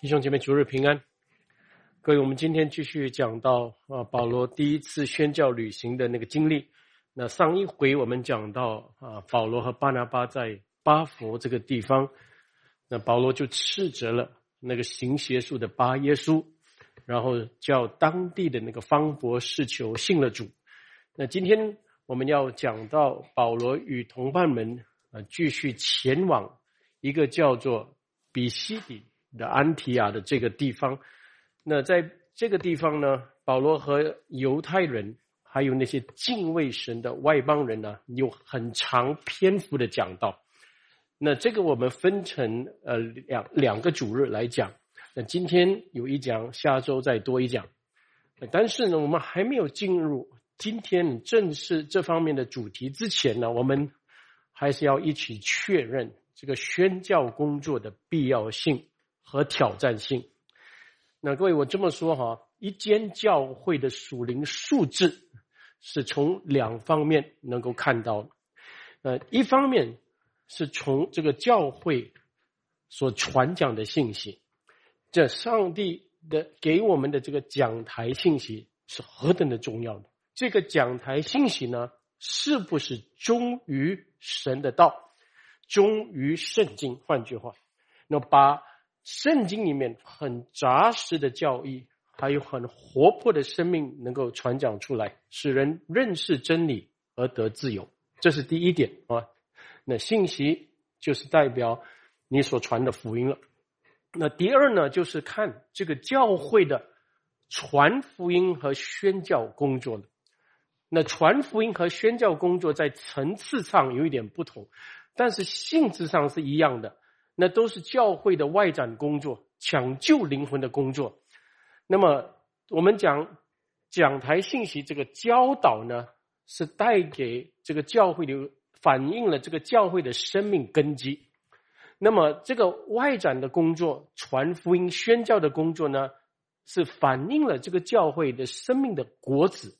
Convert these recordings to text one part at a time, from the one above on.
弟兄姐妹，主日平安！各位，我们今天继续讲到啊，保罗第一次宣教旅行的那个经历。那上一回我们讲到啊，保罗和巴拿巴在巴佛这个地方，那保罗就斥责了那个行邪术的巴耶稣，然后叫当地的那个方伯士求信了主。那今天我们要讲到保罗与同伴们啊，继续前往一个叫做比西底。的安提亚的这个地方，那在这个地方呢，保罗和犹太人还有那些敬畏神的外邦人呢，有很长篇幅的讲到。那这个我们分成呃两两个主日来讲。那今天有一讲，下周再多一讲。但是呢，我们还没有进入今天正式这方面的主题之前呢，我们还是要一起确认这个宣教工作的必要性。和挑战性。那各位，我这么说哈，一间教会的属灵素质是从两方面能够看到的。呃，一方面是从这个教会所传讲的信息，这上帝的给我们的这个讲台信息是何等的重要的。这个讲台信息呢，是不是忠于神的道，忠于圣经？换句话，那把。圣经里面很扎实的教义，还有很活泼的生命，能够传讲出来，使人认识真理而得自由。这是第一点啊。那信息就是代表你所传的福音了。那第二呢，就是看这个教会的传福音和宣教工作的。那传福音和宣教工作在层次上有一点不同，但是性质上是一样的。那都是教会的外展工作，抢救灵魂的工作。那么我们讲讲台信息这个教导呢，是带给这个教会的反映了这个教会的生命根基。那么这个外展的工作，传福音宣教的工作呢，是反映了这个教会的生命的果子。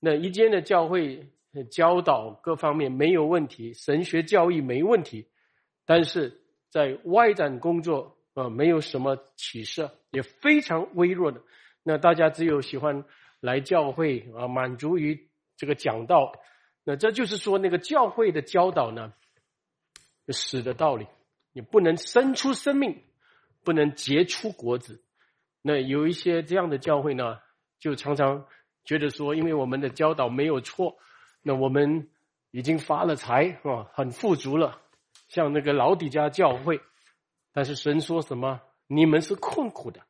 那一间的教会教导各方面没有问题，神学教育没问题，但是。在外展工作啊，没有什么起色，也非常微弱的。那大家只有喜欢来教会啊，满足于这个讲道。那这就是说，那个教会的教导呢，死的道理，你不能生出生命，不能结出果子。那有一些这样的教会呢，就常常觉得说，因为我们的教导没有错，那我们已经发了财啊，很富足了。像那个老底家教会，但是神说什么？你们是困苦的，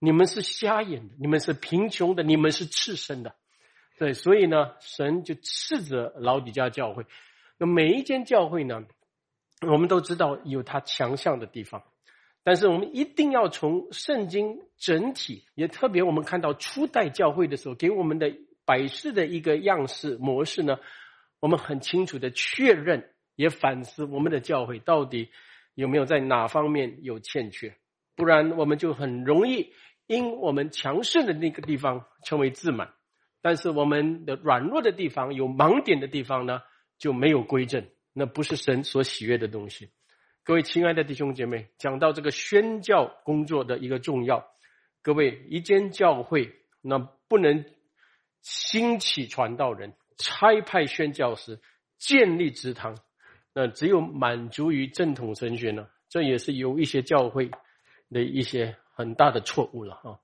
你们是瞎眼的，你们是贫穷的，你们是赤身的。对，所以呢，神就斥责老底家教会。那每一间教会呢，我们都知道有它强项的地方，但是我们一定要从圣经整体，也特别我们看到初代教会的时候给我们的摆设的一个样式模式呢，我们很清楚的确认。也反思我们的教会到底有没有在哪方面有欠缺，不然我们就很容易因我们强势的那个地方成为自满，但是我们的软弱的地方有盲点的地方呢就没有归正，那不是神所喜悦的东西。各位亲爱的弟兄姐妹，讲到这个宣教工作的一个重要，各位一间教会那不能兴起传道人、差派宣教师、建立职堂。那只有满足于正统神学呢？这也是有一些教会的一些很大的错误了啊！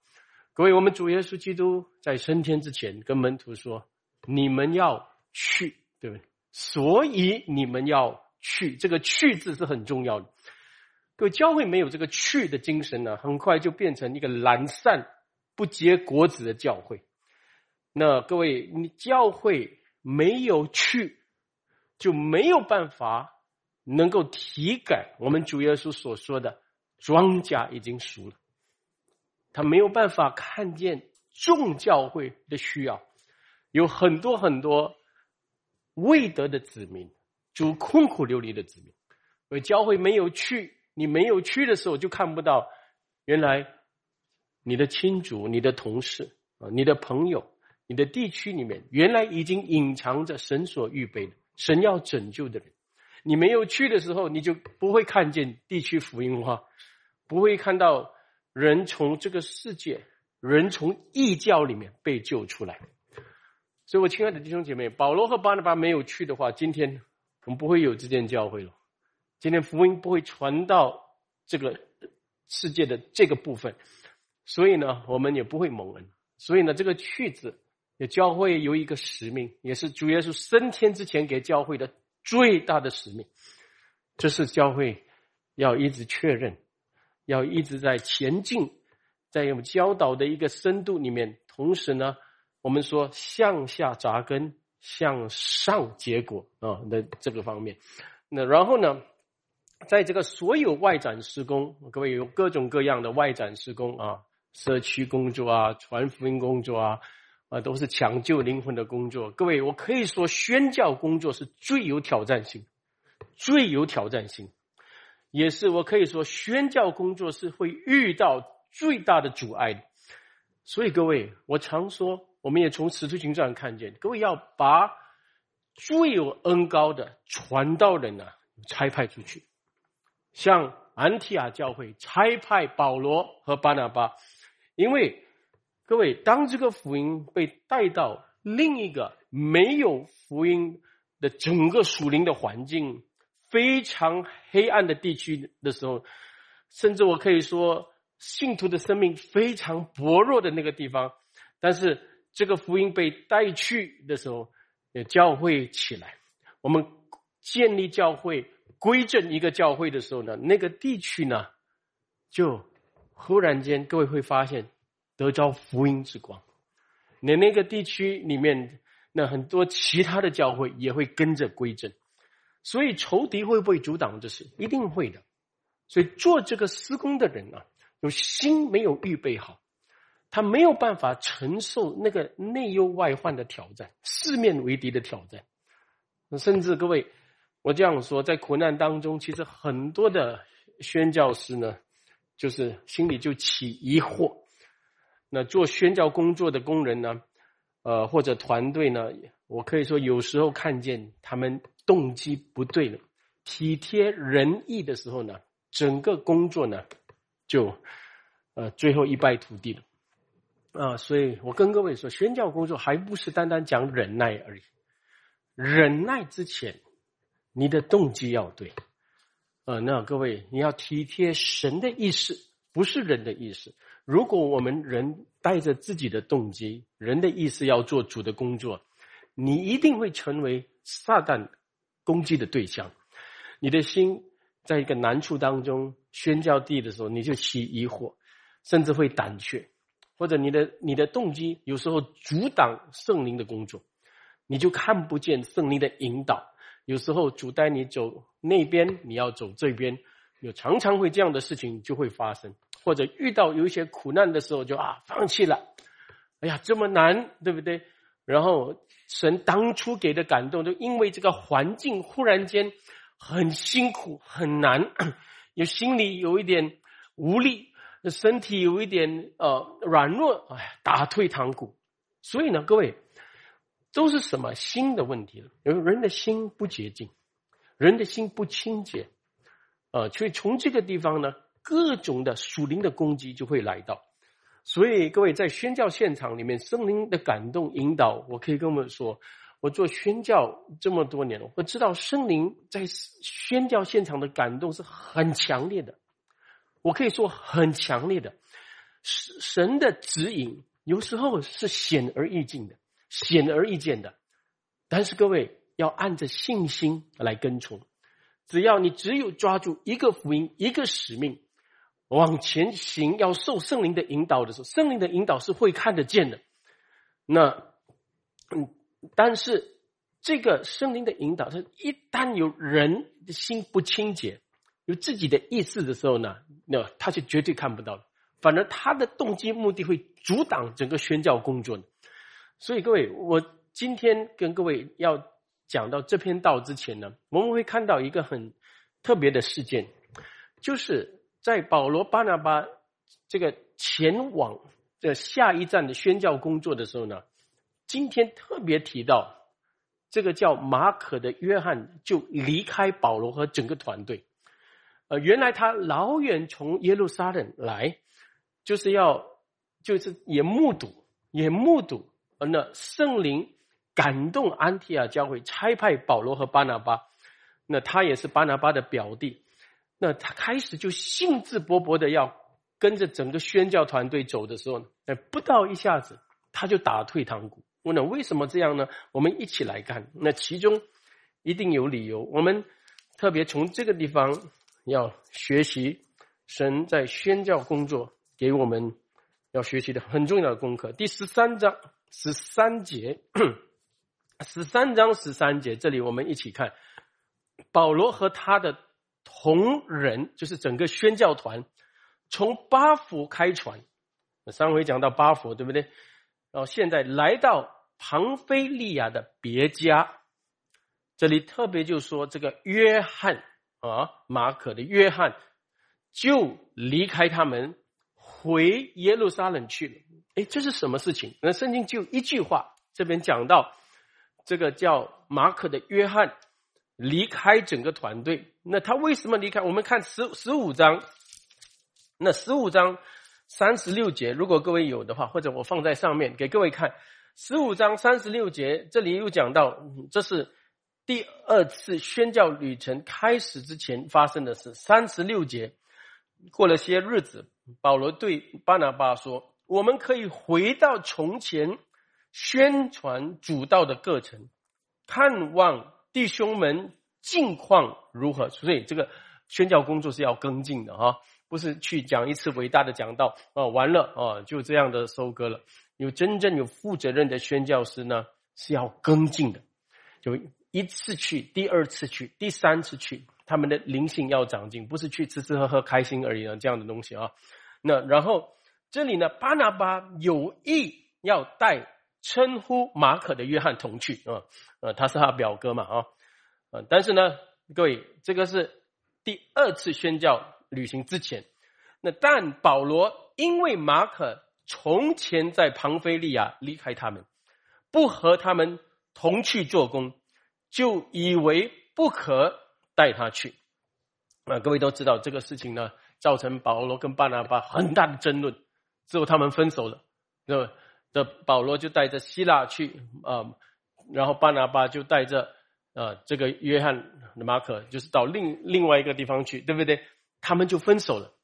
各位，我们主耶稣基督在升天之前跟门徒说：“你们要去，对不对？所以你们要去，这个‘去’字是很重要的。各位，教会没有这个‘去’的精神呢，很快就变成一个懒散、不结果子的教会。那各位，你教会没有去。”就没有办法能够体感我们主耶稣所说的庄稼已经熟了，他没有办法看见众教会的需要，有很多很多未得的子民，主困苦流离的子民，而教会没有去，你没有去的时候，就看不到原来你的亲族、你的同事啊、你的朋友、你的地区里面，原来已经隐藏着神所预备的。神要拯救的人，你没有去的时候，你就不会看见地区福音化，不会看到人从这个世界，人从异教里面被救出来。所以，我亲爱的弟兄姐妹，保罗和巴拿巴没有去的话，今天我们不会有这间教会了。今天福音不会传到这个世界的这个部分，所以呢，我们也不会蒙恩。所以呢，这个去字，也教会有一个使命，也是主耶稣升天之前给教会的最大的使命。这是教会要一直确认，要一直在前进，在我们教导的一个深度里面，同时呢。我们说向下扎根，向上结果啊的这个方面，那然后呢，在这个所有外展施工，各位有各种各样的外展施工啊，社区工作啊，传福音工作啊，啊都是抢救灵魂的工作。各位，我可以说宣教工作是最有挑战性，最有挑战性，也是我可以说宣教工作是会遇到最大的阻碍。所以各位，我常说。我们也从使徒行传看见，各位要把最有恩高的传道人呢差派出去，像安提亚教会差派保罗和巴拿巴，因为各位当这个福音被带到另一个没有福音的整个属灵的环境非常黑暗的地区的时候，甚至我可以说信徒的生命非常薄弱的那个地方，但是。这个福音被带去的时候，也教会起来。我们建立教会、归正一个教会的时候呢，那个地区呢，就忽然间，各位会发现得着福音之光。你那个地区里面，那很多其他的教会也会跟着归正。所以仇敌会不会阻挡这事？一定会的。所以做这个施工的人啊，有心没有预备好。他没有办法承受那个内忧外患的挑战，四面为敌的挑战。甚至各位，我这样说，在苦难当中，其实很多的宣教师呢，就是心里就起疑惑。那做宣教工作的工人呢，呃，或者团队呢，我可以说有时候看见他们动机不对了，体贴仁义的时候呢，整个工作呢，就呃最后一败涂地了。啊，所以我跟各位说，宣教工作还不是单单讲忍耐而已。忍耐之前，你的动机要对。呃，那各位你要体贴神的意思，不是人的意思。如果我们人带着自己的动机，人的意思要做主的工作，你一定会成为撒旦攻击的对象。你的心在一个难处当中，宣教地的时候，你就起疑惑，甚至会胆怯。或者你的你的动机有时候阻挡圣灵的工作，你就看不见圣灵的引导。有时候主带你走那边，你要走这边，有常常会这样的事情就会发生。或者遇到有一些苦难的时候，就啊放弃了。哎呀，这么难，对不对？然后神当初给的感动，就因为这个环境忽然间很辛苦很难，有心里有一点无力。身体有一点呃软弱，哎，打退堂鼓。所以呢，各位都是什么心的问题了？因为人的心不洁净，人的心不清洁，呃，所以从这个地方呢，各种的属灵的攻击就会来到。所以各位在宣教现场里面，圣灵的感动引导，我可以跟我们说，我做宣教这么多年了，我知道圣灵在宣教现场的感动是很强烈的。我可以说很强烈的，神神的指引有时候是显而易见的，显而易见的。但是各位要按着信心来跟从，只要你只有抓住一个福音、一个使命往前行，要受圣灵的引导的时候，圣灵的引导是会看得见的。那嗯，但是这个圣灵的引导，它一旦有人的心不清洁。有自己的意识的时候呢，那他是绝对看不到的。反而他的动机目的会阻挡整个宣教工作的。所以各位，我今天跟各位要讲到这篇道之前呢，我们会看到一个很特别的事件，就是在保罗巴拿巴这个前往这下一站的宣教工作的时候呢，今天特别提到这个叫马可的约翰就离开保罗和整个团队。呃，原来他老远从耶路撒冷来，就是要就是也目睹也目睹，那圣灵感动安提亚教会差派保罗和巴拿巴，那他也是巴拿巴的表弟，那他开始就兴致勃勃的要跟着整个宣教团队走的时候呢，哎，不到一下子他就打退堂鼓。问了为什么这样呢？我们一起来看，那其中一定有理由。我们特别从这个地方要学习神在宣教工作给我们要学习的很重要的功课。第十三章十三节，十三章十三节，这里我们一起看保罗和他的同仁，就是整个宣教团从巴佛开船。上回讲到巴佛，对不对？然后现在来到庞菲利亚的别家，这里特别就说这个约翰啊，马可的约翰就离开他们回耶路撒冷去了。哎，这是什么事情？那圣经就一句话，这边讲到这个叫马可的约翰离开整个团队。那他为什么离开？我们看十十五章，那十五章。三十六节，如果各位有的话，或者我放在上面给各位看。十五章三十六节，这里又讲到，这是第二次宣教旅程开始之前发生的事。三十六节，过了些日子，保罗对巴拿巴说：“我们可以回到从前宣传主道的过程，看望弟兄们近况如何。”所以这个宣教工作是要跟进的哈。不是去讲一次伟大的讲道啊，完了啊，就这样的收割了。有真正有负责任的宣教师呢，是要跟进的，就一次去，第二次去，第三次去，他们的灵性要长进，不是去吃吃喝喝开心而已啊，这样的东西啊。那然后这里呢，巴拿巴有意要带称呼马可的约翰同去啊，呃，他是他表哥嘛啊，呃，但是呢，各位，这个是第二次宣教。旅行之前，那但保罗因为马可从前在庞菲利亚离开他们，不和他们同去做工，就以为不可带他去。啊，各位都知道这个事情呢，造成保罗跟巴拿巴很大的争论，之后他们分手了。那这保罗就带着希腊去啊，然后巴拿巴就带着呃这个约翰马可，就是到另另外一个地方去，对不对？他们就分手了，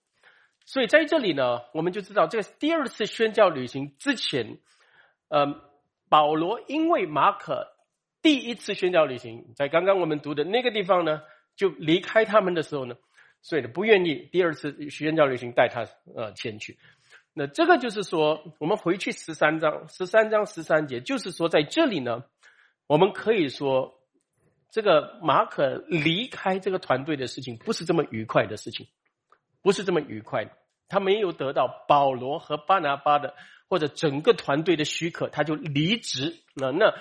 所以在这里呢，我们就知道这个第二次宣教旅行之前，呃，保罗因为马可第一次宣教旅行在刚刚我们读的那个地方呢，就离开他们的时候呢，所以呢不愿意第二次宣教旅行带他呃前去。那这个就是说，我们回去十三章十三章十三节，就是说在这里呢，我们可以说。这个马可离开这个团队的事情不是这么愉快的事情，不是这么愉快的。他没有得到保罗和巴拿巴的或者整个团队的许可，他就离职。那那，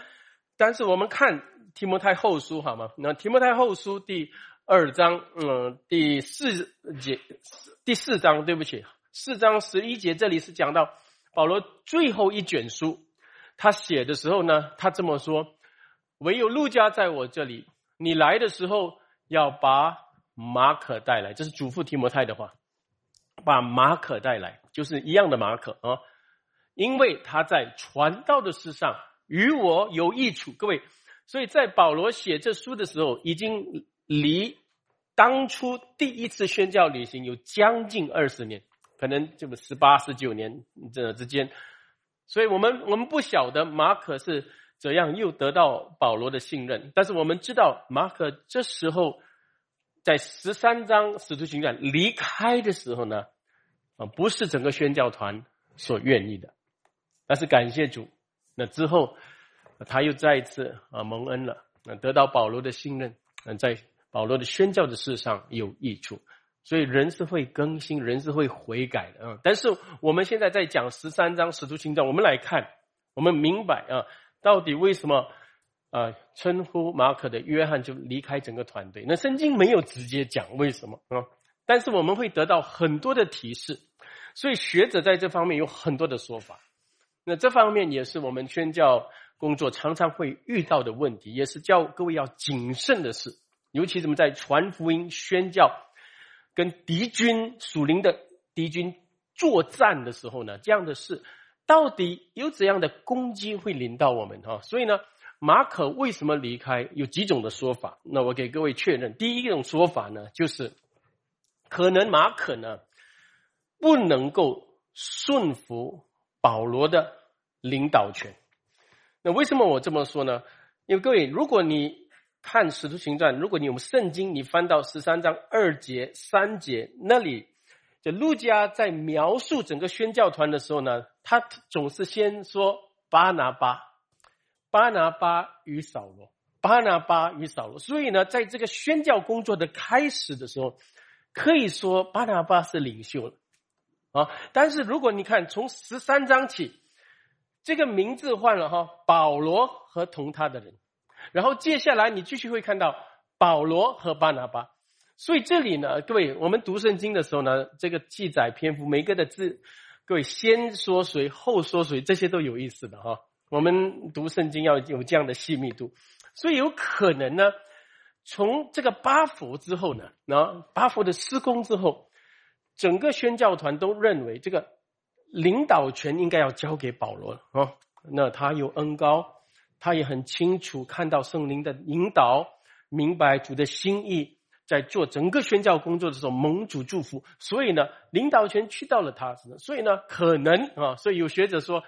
但是我们看提摩太后书好吗？那提摩太后书第二章，嗯，第四节第四章，对不起，四章十一节，这里是讲到保罗最后一卷书，他写的时候呢，他这么说。唯有陆家在我这里，你来的时候要把马可带来，这是祖父提摩太的话。把马可带来，就是一样的马可啊，因为他在传道的事上与我有益处。各位，所以在保罗写这书的时候，已经离当初第一次宣教旅行有将近二十年，可能这么十八、十九年这之间。所以我们我们不晓得马可是。怎样又得到保罗的信任？但是我们知道，马可这时候在十三章使徒行传离开的时候呢，啊，不是整个宣教团所愿意的。但是感谢主，那之后他又再一次啊蒙恩了，那，得到保罗的信任，嗯，在保罗的宣教的事上有益处。所以人是会更新，人是会悔改的啊。但是我们现在在讲十三章使徒行传，我们来看，我们明白啊。到底为什么啊？称呼马可的约翰就离开整个团队？那圣经没有直接讲为什么啊？但是我们会得到很多的提示，所以学者在这方面有很多的说法。那这方面也是我们宣教工作常常会遇到的问题，也是教各位要谨慎的事。尤其怎么在传福音、宣教跟敌军属灵的敌军作战的时候呢，这样的事到底有怎样的攻击会临到我们哈？所以呢，马可为什么离开？有几种的说法。那我给各位确认，第一种说法呢，就是可能马可呢不能够顺服保罗的领导权。那为什么我这么说呢？因为各位，如果你看《使徒行传》，如果你有圣经，你翻到十三章二节、三节那里，就路加在描述整个宣教团的时候呢，他总是先说巴拿巴，巴拿巴与扫罗，巴拿巴与扫罗。所以呢，在这个宣教工作的开始的时候，可以说巴拿巴是领袖了啊。但是如果你看从十三章起，这个名字换了哈，保罗和同他的人。然后接下来你继续会看到保罗和巴拿巴，所以这里呢，各位，我们读圣经的时候呢，这个记载篇幅每个的字，各位先说谁后说谁，这些都有意思的哈。我们读圣经要有这样的细密度，所以有可能呢，从这个巴佛之后呢，那巴佛的施工之后，整个宣教团都认为这个领导权应该要交给保罗了啊，那他有恩高。他也很清楚看到圣灵的引导，明白主的心意，在做整个宣教工作的时候蒙主祝福，所以呢，领导权去到了他。所以呢，可能啊，所以有学者说，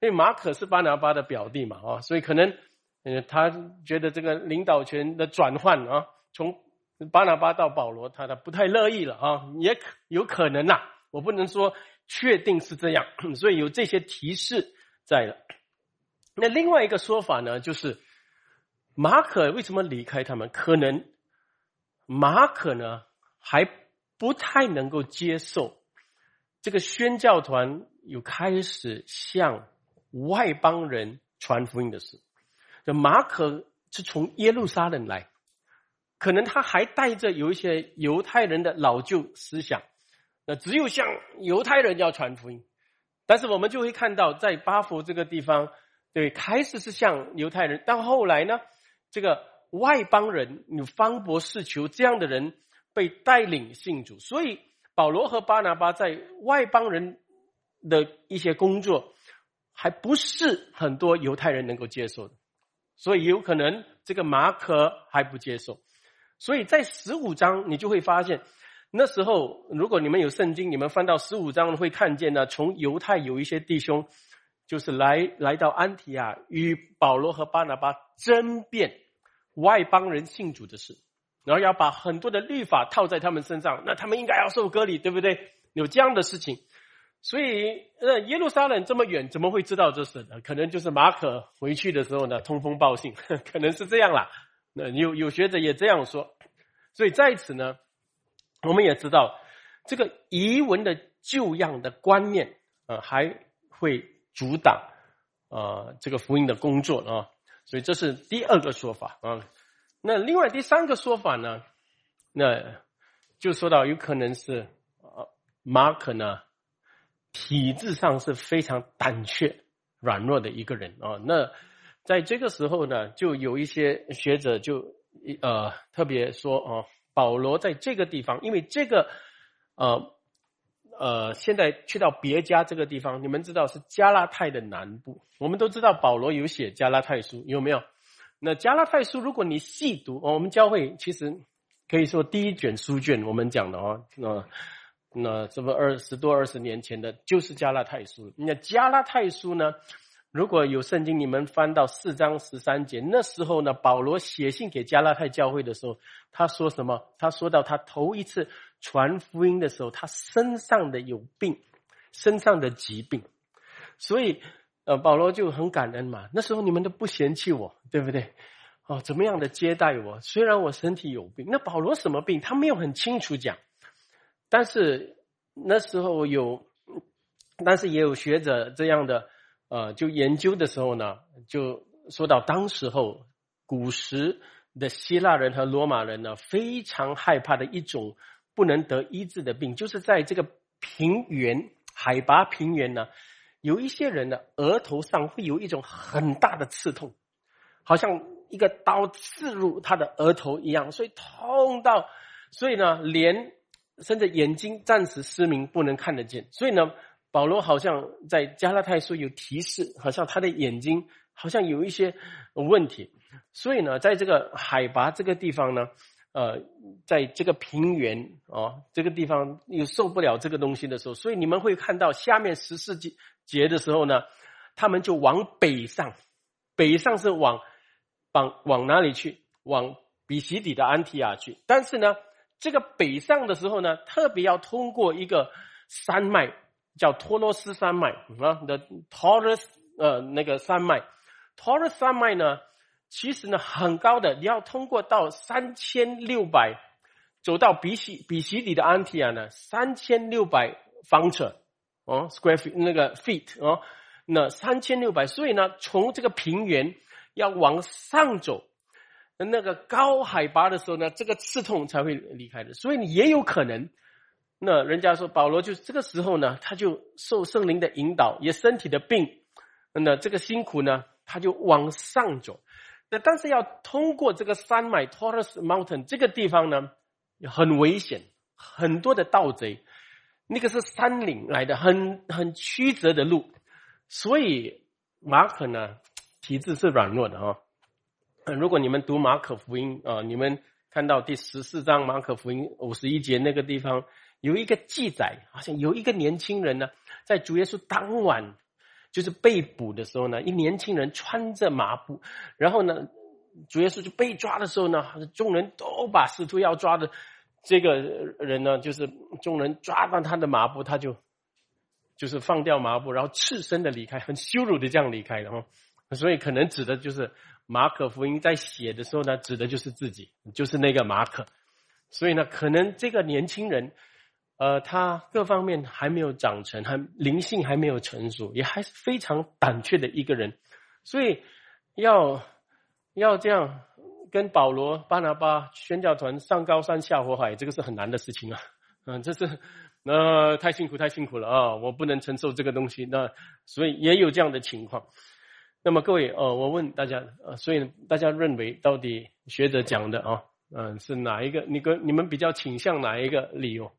因为马可是巴拿巴的表弟嘛啊，所以可能，呃，他觉得这个领导权的转换啊，从巴拿巴到保罗，他的不太乐意了啊，也可有可能呐，我不能说确定是这样，所以有这些提示在了。那另外一个说法呢，就是马可为什么离开他们？可能马可呢还不太能够接受这个宣教团有开始向外邦人传福音的事。这马可是从耶路撒冷来，可能他还带着有一些犹太人的老旧思想。那只有向犹太人要传福音，但是我们就会看到在巴佛这个地方。对，开始是像犹太人，但后来呢，这个外邦人有方博士求这样的人被带领信主，所以保罗和巴拿巴在外邦人的一些工作，还不是很多犹太人能够接受的，所以有可能这个马可还不接受，所以在十五章你就会发现，那时候如果你们有圣经，你们翻到十五章会看见呢，从犹太有一些弟兄。就是来来到安提亚，与保罗和巴拿巴争辩外邦人信主的事，然后要把很多的律法套在他们身上，那他们应该要受割礼，对不对？有这样的事情，所以呃，耶路撒冷这么远，怎么会知道这事呢？可能就是马可回去的时候呢，通风报信，可能是这样啦。那有有学者也这样说，所以在此呢，我们也知道这个遗文的旧样的观念，呃，还会。阻挡啊，这个福音的工作啊，所以这是第二个说法啊。那另外第三个说法呢，那就说到有可能是啊，马可呢体质上是非常胆怯、软弱的一个人啊。那在这个时候呢，就有一些学者就呃特别说啊，保罗在这个地方，因为这个呃。呃，现在去到别家这个地方，你们知道是加拉太的南部。我们都知道保罗有写加拉太书，有没有？那加拉太书，如果你细读，我们教会其实可以说第一卷书卷，我们讲的哦，那那这么二十多二十年前的，就是加拉太书。那加拉太书呢？如果有圣经，你们翻到四章十三节，那时候呢，保罗写信给加拉太教会的时候，他说什么？他说到他头一次传福音的时候，他身上的有病，身上的疾病，所以呃，保罗就很感恩嘛。那时候你们都不嫌弃我，对不对？哦，怎么样的接待我？虽然我身体有病，那保罗什么病？他没有很清楚讲，但是那时候有，但是也有学者这样的。呃，就研究的时候呢，就说到当时候古时的希腊人和罗马人呢，非常害怕的一种不能得医治的病，就是在这个平原海拔平原呢，有一些人呢额头上会有一种很大的刺痛，好像一个刀刺入他的额头一样，所以痛到，所以呢，连甚至眼睛暂时失明，不能看得见。所以呢，保罗好像在加拉太书有提示，好像他的眼睛好像有一些问题。所以呢，在这个海拔这个地方呢，呃，在这个平原哦，这个地方又受不了这个东西的时候，所以你们会看到下面十四节节的时候呢，他们就往北上，北上是往往往哪里去？往比西底的安提亚去。但是呢。这个北上的时候呢，特别要通过一个山脉，叫托罗斯山脉啊的 Taurus 呃那个山脉，Taurus 山脉呢，其实呢很高的，你要通过到三千六百，走到比西比西里的安提亚呢，三千六百方尺哦，square feet 那个 feet 哦，那三千六百，所以呢，从这个平原要往上走。那个高海拔的时候呢，这个刺痛才会离开的，所以你也有可能。那人家说保罗就这个时候呢，他就受圣灵的引导，也身体的病，那这个辛苦呢，他就往上走。那但是要通过这个山脉 Taurus Mountain 这个地方呢，很危险，很多的盗贼，那个是山岭来的，很很曲折的路，所以马可呢体质是软弱的啊。如果你们读马可福音啊，你们看到第十四章马可福音五十一节那个地方有一个记载，好像有一个年轻人呢，在主耶稣当晚就是被捕的时候呢，一年轻人穿着麻布，然后呢，主耶稣就被抓的时候呢，众人都把使徒要抓的这个人呢，就是众人抓到他的麻布，他就就是放掉麻布，然后赤身的离开，很羞辱的这样离开的哈，所以可能指的就是。马可福音在写的时候呢，指的就是自己，就是那个马可。所以呢，可能这个年轻人，呃，他各方面还没有长成，还灵性还没有成熟，也还是非常胆怯的一个人。所以要要这样跟保罗、巴拿巴宣教团上高山下火海，这个是很难的事情啊。嗯，这是那太辛苦，太辛苦了啊！我不能承受这个东西。那所以也有这样的情况。那么各位，呃，我问大家，呃，所以大家认为到底学者讲的啊，嗯，是哪一个？你跟你们比较倾向哪一个理由？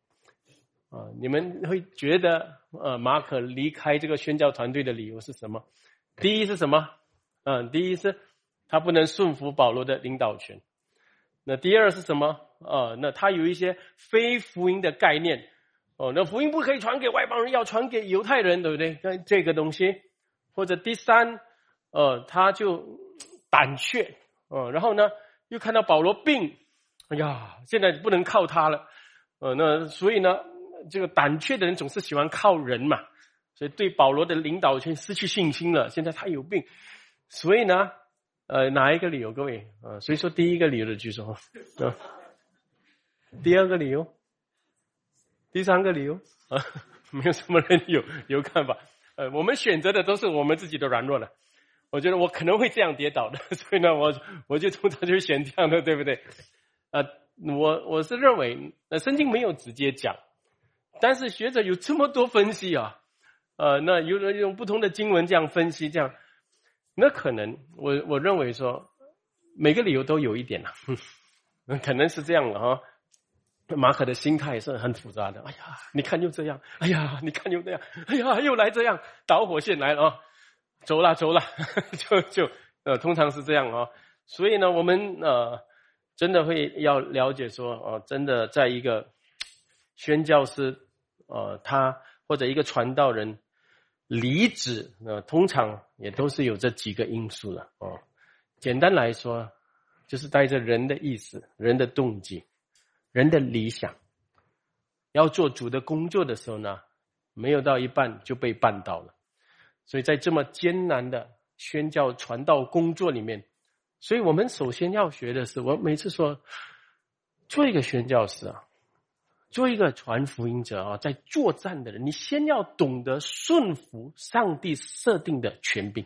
啊，你们会觉得，呃，马可离开这个宣教团队的理由是什么？第一是什么？嗯，第一是他不能顺服保罗的领导权。那第二是什么？啊，那他有一些非福音的概念。哦，那福音不可以传给外邦人，要传给犹太人，对不对？那这个东西，或者第三。呃，他就胆怯，呃，然后呢，又看到保罗病，哎呀，现在不能靠他了，呃，那所以呢，这个胆怯的人总是喜欢靠人嘛，所以对保罗的领导权失去信心了。现在他有病，所以呢，呃，哪一个理由？各位，呃，所以说第一个理由的举手，啊，第二个理由，第三个理由，啊，没有什么人有有看法，呃，我们选择的都是我们自己的软弱了。我觉得我可能会这样跌倒的，所以呢，我我就通常就选这样的，对不对？啊，我我是认为，那圣经没有直接讲，但是学者有这么多分析啊，呃，那有人用不同的经文这样分析，这样，那可能我我认为说，每个理由都有一点呐，可能是这样的哈。马可的心态是很复杂的，哎呀，你看又这样，哎呀，你看又这样，哎呀，又来这样，导火线来了啊。走了走了，就就呃，通常是这样啊。所以呢，我们呃，真的会要了解说，哦，真的在一个宣教师，呃，他或者一个传道人离职，呃，通常也都是有这几个因素的哦。简单来说，就是带着人的意思、人的动机、人的理想，要做主的工作的时候呢，没有到一半就被绊倒了。所以在这么艰难的宣教传道工作里面，所以我们首先要学的是，我每次说，做一个宣教师啊，做一个传福音者啊，在作战的人，你先要懂得顺服上帝设定的权柄，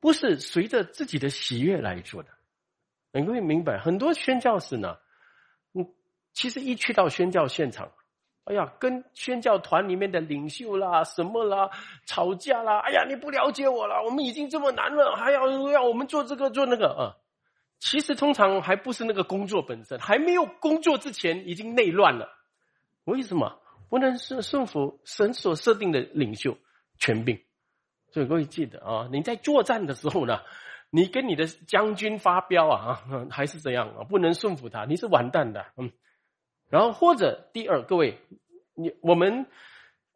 不是随着自己的喜悦来做的。你会明白，很多宣教士呢，嗯，其实一去到宣教现场。哎呀，跟宣教团里面的领袖啦、什么啦吵架啦！哎呀，你不了解我了，我们已经这么难了，还要要我们做这个做那个啊！其实通常还不是那个工作本身，还没有工作之前已经内乱了。为什么不能顺顺服神所设定的领袖权柄？所以各位记得啊，你在作战的时候呢，你跟你的将军发飙啊，还是怎样啊？不能顺服他，你是完蛋的。嗯，然后或者第二，各位，你我们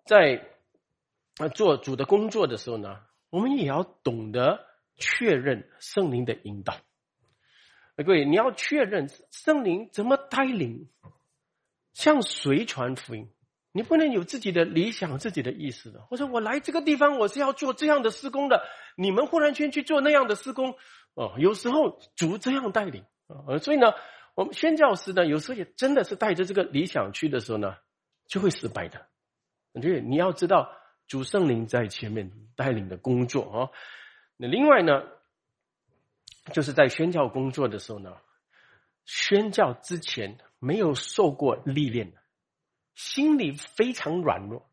在做主的工作的时候呢，我们也要懂得确认圣灵的引导。各位，你要确认圣灵怎么带领，向谁传福音？你不能有自己的理想、自己的意思的。或者我来这个地方，我是要做这样的施工的，你们忽然间去做那样的施工，哦，有时候主这样带领啊，所以呢，我们宣教师呢，有时候也真的是带着这个理想去的时候呢，就会失败的。所以你要知道，主圣灵在前面带领的工作啊。那另外呢？就是在宣教工作的时候呢，宣教之前没有受过历练，心里非常软弱，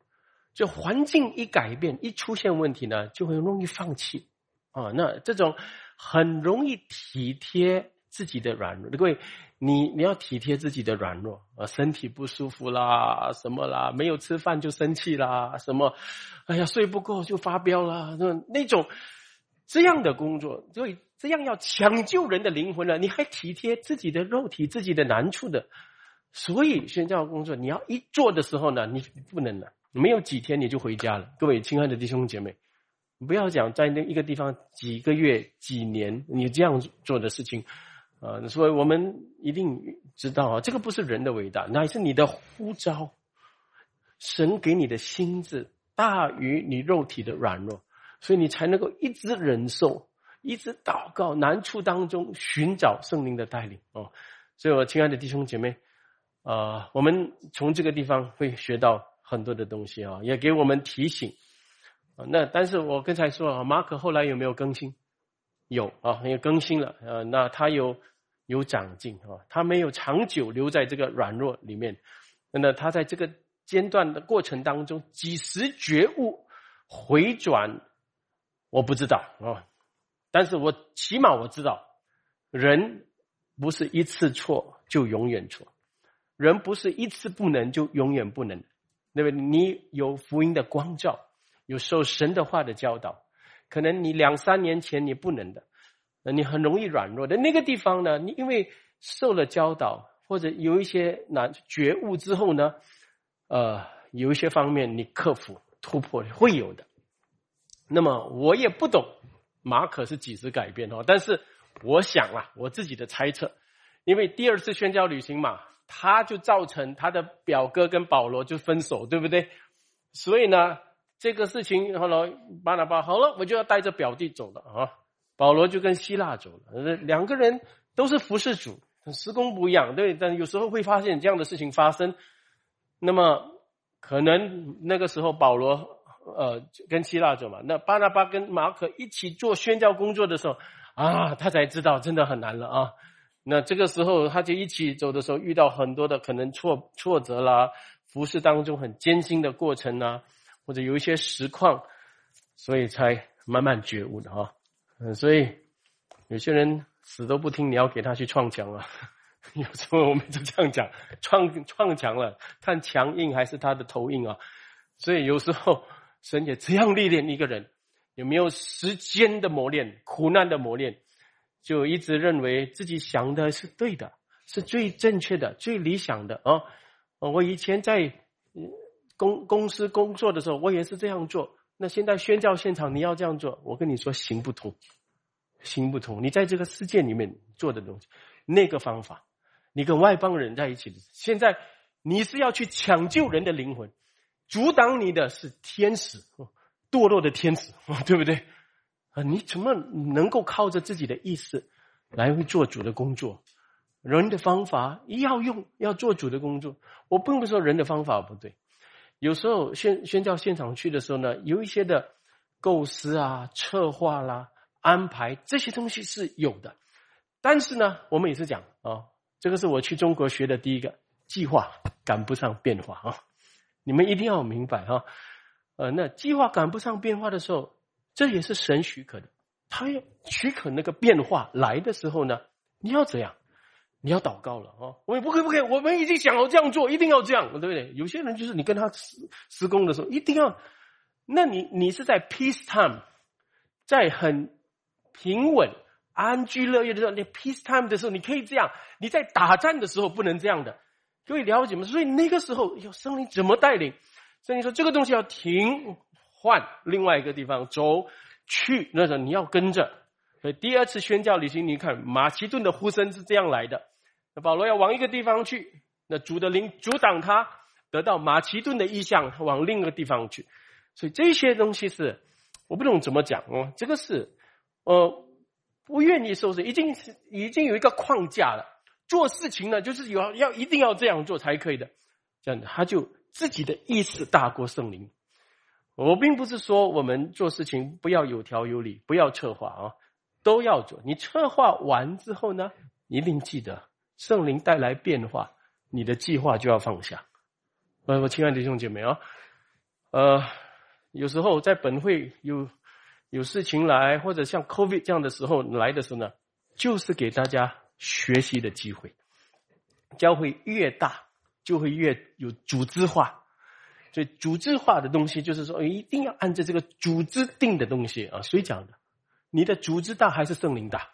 就环境一改变，一出现问题呢，就会容易放弃啊。那这种很容易体贴自己的软弱，各位，你你要体贴自己的软弱啊，身体不舒服啦，什么啦，没有吃饭就生气啦，什么，哎呀，睡不够就发飙啦，那那种这样的工作，所以。这样要抢救人的灵魂了，你还体贴自己的肉体、自己的难处的，所以宣教工作你要一做的时候呢，你不能了，没有几天你就回家了。各位亲爱的弟兄姐妹，不要讲在那一个地方几个月、几年，你这样做的事情，啊，所以我们一定知道啊，这个不是人的伟大，乃是你的呼召，神给你的心智大于你肉体的软弱，所以你才能够一直忍受。一直祷告，难处当中寻找圣灵的带领哦。所以，我亲爱的弟兄姐妹，啊，我们从这个地方会学到很多的东西啊，也给我们提醒啊。那但是我刚才说啊，马可后来有没有更新？有啊，也更新了啊。那他有有长进啊，他没有长久留在这个软弱里面。那他在这个间断的过程当中，几时觉悟回转，我不知道啊。但是我起码我知道，人不是一次错就永远错，人不是一次不能就永远不能。那么你有福音的光照，有受神的话的教导，可能你两三年前你不能的，你很容易软弱的那个地方呢？你因为受了教导，或者有一些难觉悟之后呢，呃，有一些方面你克服突破会有的。那么我也不懂。马可是几时改变哦？但是我想啊，我自己的猜测，因为第二次宣教旅行嘛，他就造成他的表哥跟保罗就分手，对不对？所以呢，这个事情后来巴拿巴好了，我就要带着表弟走了啊。保罗就跟希腊走了，两个人都是服侍主，时工不一样，对。但有时候会发现这样的事情发生，那么可能那个时候保罗。呃，跟希腊走嘛，那巴拿巴跟马可一起做宣教工作的时候，啊，他才知道真的很难了啊。那这个时候他就一起走的时候，遇到很多的可能挫挫折啦，服侍当中很艰辛的过程啊，或者有一些实况，所以才慢慢觉悟的哈。嗯，所以有些人死都不听，你要给他去撞墙啊。有时候我们就这样讲，撞撞墙了，看墙硬还是他的头硬啊。所以有时候。神也这样历练一个人，有没有时间的磨练、苦难的磨练，就一直认为自己想的是对的，是最正确的、最理想的啊！我以前在公公司工作的时候，我也是这样做。那现在宣教现场，你要这样做，我跟你说行不通，行不通。你在这个世界里面做的东西，那个方法，你跟外邦人在一起，现在你是要去抢救人的灵魂。阻挡你的是天使，堕落的天使，对不对？啊，你怎么能够靠着自己的意识来做主的工作？人的方法要用，要做主的工作。我并不是说人的方法不对，有时候宣宣教现场去的时候呢，有一些的构思啊、策划啦、安排这些东西是有的，但是呢，我们也是讲啊，这个是我去中国学的第一个计划赶不上变化啊。你们一定要明白哈，呃，那计划赶不上变化的时候，这也是神许可的。他要许可那个变化来的时候呢，你要怎样？你要祷告了啊！我们不可以，不可以，我们已经想好这样做，一定要这样，对不对？有些人就是你跟他施施工的时候，一定要，那你你是在 peace time，在很平稳、安居乐业的时候，你 peace time 的时候，你可以这样；你在打仗的时候不能这样的，各位了解吗？所以那个时候要圣灵怎么带领？圣灵说这个东西要停，换另外一个地方走去，那时候你要跟着。所以第二次宣教旅行，你看马其顿的呼声是这样来的。那保罗要往一个地方去，那主的灵阻挡他，得到马其顿的意向，往另一个地方去。所以这些东西是我不懂怎么讲哦，这个是呃不愿意受制，已经是已经有一个框架了。做事情呢，就是有要一定要这样做才可以的，这样他就自己的意识大过圣灵。我并不是说我们做事情不要有条有理，不要策划啊，都要做。你策划完之后呢，一定记得。圣灵带来变化，你的计划就要放下。呃，我亲爱的弟兄姐妹啊，呃，有时候在本会有有事情来，或者像 COVID 这样的时候来的时候呢，就是给大家学习的机会。教会越大，就会越有组织化。所以组织化的东西，就是说一定要按照这个组织定的东西啊。谁讲的？你的组织大还是圣灵大？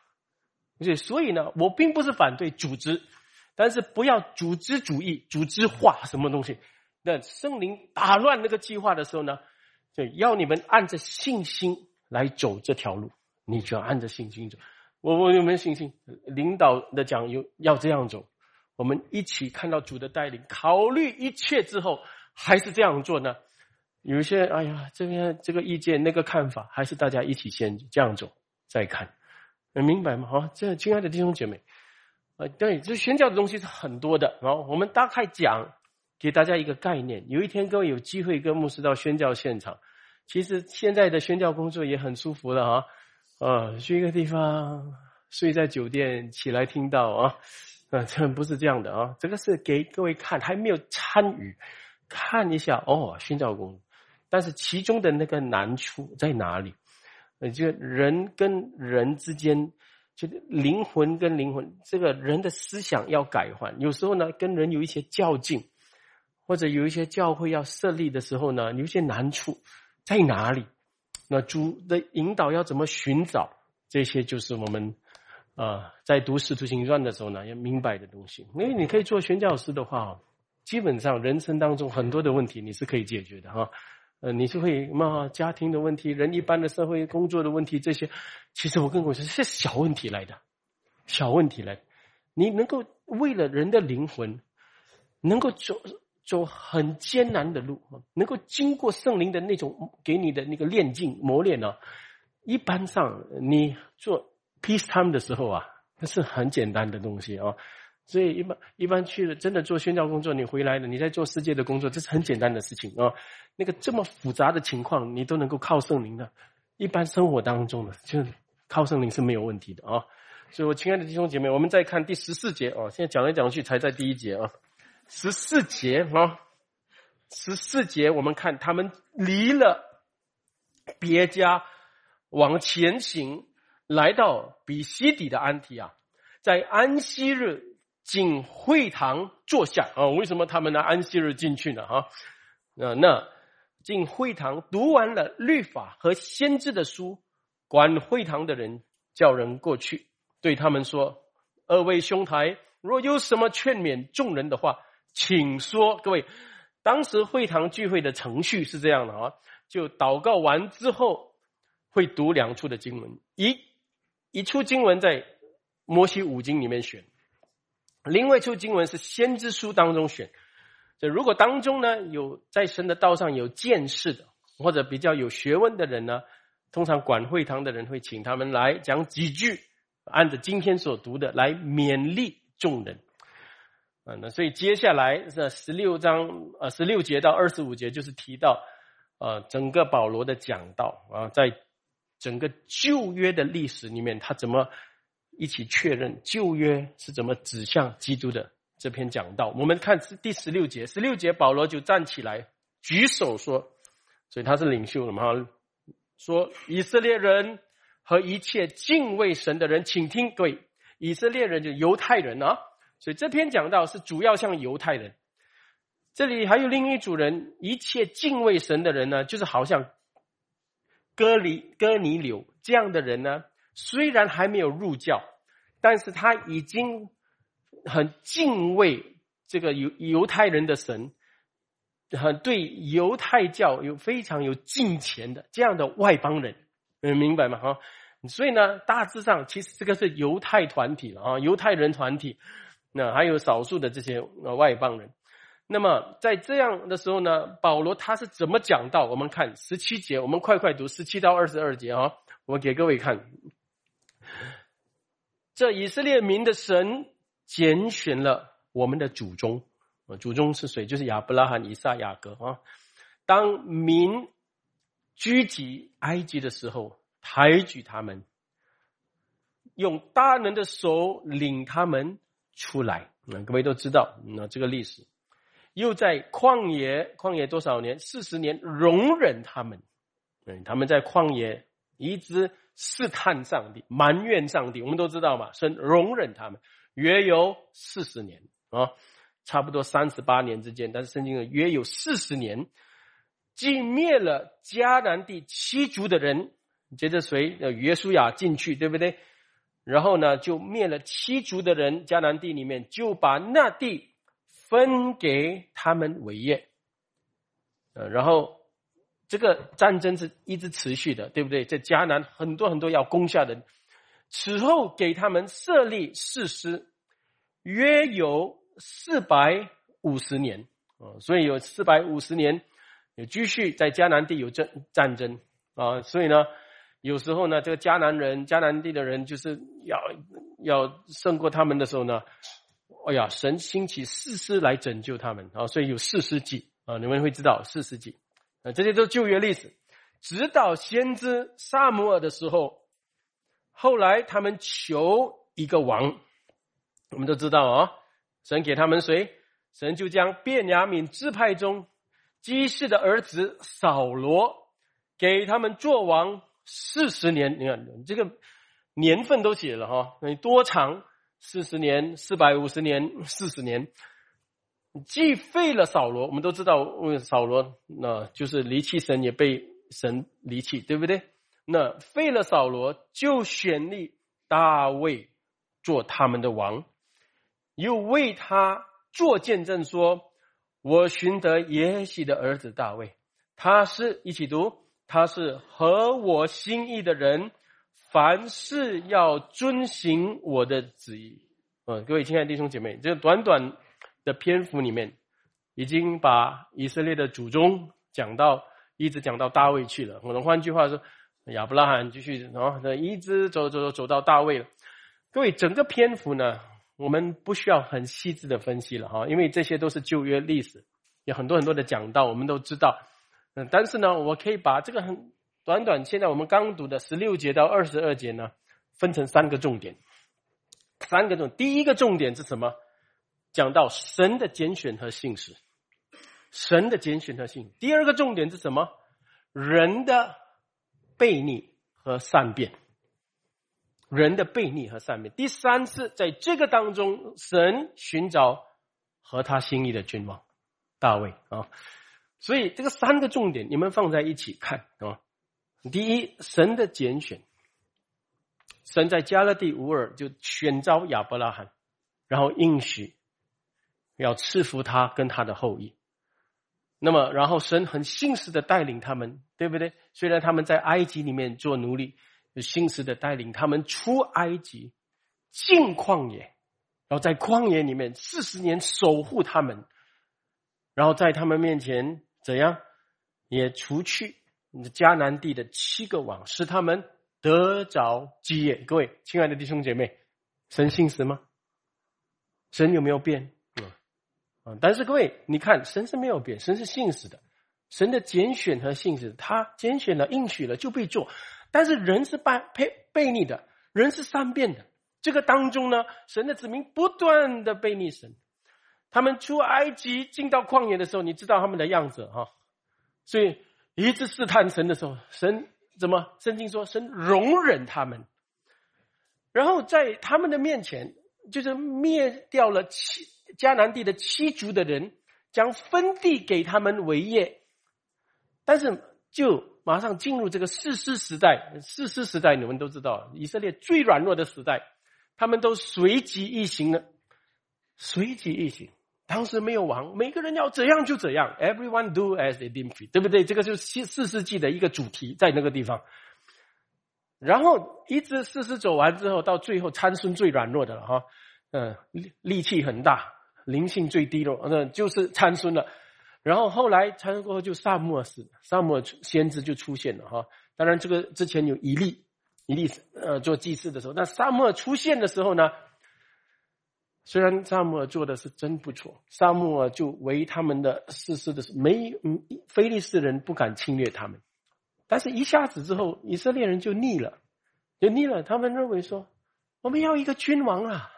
对，所以呢，我并不是反对组织，但是不要组织主义、组织化什么东西。那圣灵打乱那个计划的时候呢，就要你们按着信心来走这条路，你就要按着信心走。我我有没有信心？领导的讲有要这样走，我们一起看到主的带领，考虑一切之后，还是这样做呢？有一些哎呀，这边这个意见那个看法，还是大家一起先这样走，再看。能明白吗？好，这亲爱的弟兄姐妹，呃，对，这宣教的东西是很多的。然后我们大概讲，给大家一个概念。有一天各位有机会跟牧师到宣教现场，其实现在的宣教工作也很舒服了啊。啊，去一个地方睡在酒店，起来听到啊，啊，这不是这样的啊。这个是给各位看，还没有参与，看一下哦，宣教工，但是其中的那个难处在哪里？呃，就人跟人之间，就灵魂跟灵魂，这个人的思想要改换。有时候呢，跟人有一些较劲，或者有一些教会要设立的时候呢，有一些难处在哪里？那主的引导要怎么寻找？这些就是我们啊，在读《使徒行传》的时候呢，要明白的东西。因为你可以做宣教师的话，基本上人生当中很多的问题你是可以解决的哈。呃，你是会什么家庭的问题，人一般的社会工作的问题，这些，其实我跟我说是小问题来的，小问题来。你能够为了人的灵魂，能够做走很艰难的路，能够经过圣灵的那种给你的那个炼境磨练呢？一般上你做 peace time 的时候啊，那是很简单的东西啊。所以一般一般去了，真的做宣教工作，你回来了，你在做世界的工作，这是很简单的事情啊。那个这么复杂的情况，你都能够靠圣灵的，一般生活当中的，就靠圣灵是没有问题的啊。所以我亲爱的弟兄姐妹，我们再看第十四节啊，现在讲来讲去才在第一节啊。十四节啊，十四节我们看他们离了别家，往前行，来到比西底的安提亚，在安息日。进会堂坐下啊？为什么他们呢？安息日进去呢？哈，那那进会堂读完了律法和先知的书，管会堂的人叫人过去，对他们说：“二位兄台，若有什么劝勉众人的话，请说。”各位，当时会堂聚会的程序是这样的啊，就祷告完之后会读两处的经文，一一处经文在摩西五经里面选。另外一处经文是先知书当中选，就如果当中呢有在神的道上有见识的，或者比较有学问的人呢，通常管会堂的人会请他们来讲几句，按照今天所读的来勉励众人。啊，那所以接下来这十六章呃十六节到二十五节就是提到，呃整个保罗的讲道啊，在整个旧约的历史里面，他怎么。一起确认旧约是怎么指向基督的这篇讲道。我们看第十六节，十六节保罗就站起来举手说，所以他是领袖了嘛？说以色列人和一切敬畏神的人，请听，各位，以色列人就犹太人啊，所以这篇讲到是主要像犹太人。这里还有另一组人，一切敬畏神的人呢，就是好像哥尼哥尼流这样的人呢，虽然还没有入教，但是他已经很敬畏这个犹犹太人的神，很对犹太教有非常有敬虔的这样的外邦人，嗯，明白吗？哈。所以呢，大致上其实这个是犹太团体了啊，犹太人团体，那还有少数的这些呃外邦人。那么在这样的时候呢，保罗他是怎么讲到？我们看十七节，我们快快读十七到二十二节啊，我给各位看。这以色列民的神拣选了我们的祖宗，啊，祖宗是谁？就是亚伯拉罕、以撒、雅各啊。当民聚集埃及的时候。抬举他们，用大能的手领他们出来。那各位都知道，那这个历史又在旷野，旷野多少年？四十年，容忍他们。嗯，他们在旷野一直试探上帝，埋怨上帝。我们都知道嘛，是容忍他们，约有四十年啊，差不多三十八年之间。但是圣经约有四十年，既灭了迦南地七族的人。接着谁？呃，约书亚进去，对不对？然后呢，就灭了七族的人，迦南地里面就把那地分给他们为业。呃，然后这个战争是一直持续的，对不对？在迦南很多很多要攻下的，此后给他们设立誓师，约有四百五十年。哦，所以有四百五十年，有继续在迦南地有战战争啊，所以呢。有时候呢，这个迦南人、迦南地的人，就是要要胜过他们的时候呢，哎呀，神兴起四师来拯救他们啊，所以有四师记啊，你们会知道四师记啊，这些都是旧约历史。直到先知萨姆尔的时候，后来他们求一个王，我们都知道啊，神给他们谁？神就将便雅悯支派中基士的儿子扫罗给他们做王。四十年，你看这个年份都写了哈，你多长？四十年、四百五十年、四十年，既废了扫罗，我们都知道，扫罗那就是离弃神，也被神离弃，对不对？那废了扫罗，就选立大卫做他们的王，又为他做见证，说：“我寻得耶西的儿子大卫，他是一起读。”他是合我心意的人，凡事要遵行我的旨意。嗯，各位亲爱的弟兄姐妹，这短短的篇幅里面，已经把以色列的祖宗讲到，一直讲到大卫去了。我们换句话说，亚伯拉罕继续啊，一直走走走走到大卫了。各位，整个篇幅呢，我们不需要很细致的分析了哈，因为这些都是旧约历史，有很多很多的讲到，我们都知道。嗯，但是呢，我可以把这个很短短，现在我们刚读的十六节到二十二节呢，分成三个重点。三个重，第一个重点是什么？讲到神的拣选和信使，神的拣选和信。第二个重点是什么？人的悖逆和善变，人的悖逆和善变。第三次，在这个当中，神寻找和他心意的君王大卫啊。所以这个三个重点，你们放在一起看啊。第一，神的拣选，神在加勒第乌尔就选召亚伯拉罕，然后应许要赐福他跟他的后裔。那么，然后神很信实的带领他们，对不对？虽然他们在埃及里面做奴隶，就信实的带领他们出埃及，进旷野，然后在旷野里面四十年守护他们，然后在他们面前。怎样也除去迦南地的七个王，使他们得着基业。各位亲爱的弟兄姐妹，神信实吗？神有没有变？啊，但是各位，你看神是没有变，神是信实的。神的拣选和信实，他拣选了、应许了就被做。但是人是背背背逆的，人是善变的。这个当中呢，神的子民不断的背逆神。他们出埃及进到旷野的时候，你知道他们的样子哈，所以一直试探神的时候，神怎么？圣经说神容忍他们，然后在他们的面前，就是灭掉了七迦南地的七族的人，将分地给他们为业，但是就马上进入这个士师时代。士师时代你们都知道，以色列最软弱的时代，他们都随即一行了，随即一行。当时没有王，每个人要怎样就怎样，everyone do as they d e e 对不对？这个就是四四世纪的一个主题，在那个地方。然后一直世世走完之后，到最后参孙最软弱的了哈，嗯，力力气很大，灵性最低落，那就是参孙了。然后后来参孙过后就萨摩尔死，萨摩尔先知就出现了哈。当然这个之前有一例，一例呃做祭祀的时候，那萨摩尔出现的时候呢？虽然萨姆尔做的是真不错，萨姆尔就为他们的事实的是，没嗯，非利士人不敢侵略他们，但是一下子之后，以色列人就腻了，就腻了。他们认为说，我们要一个君王啊，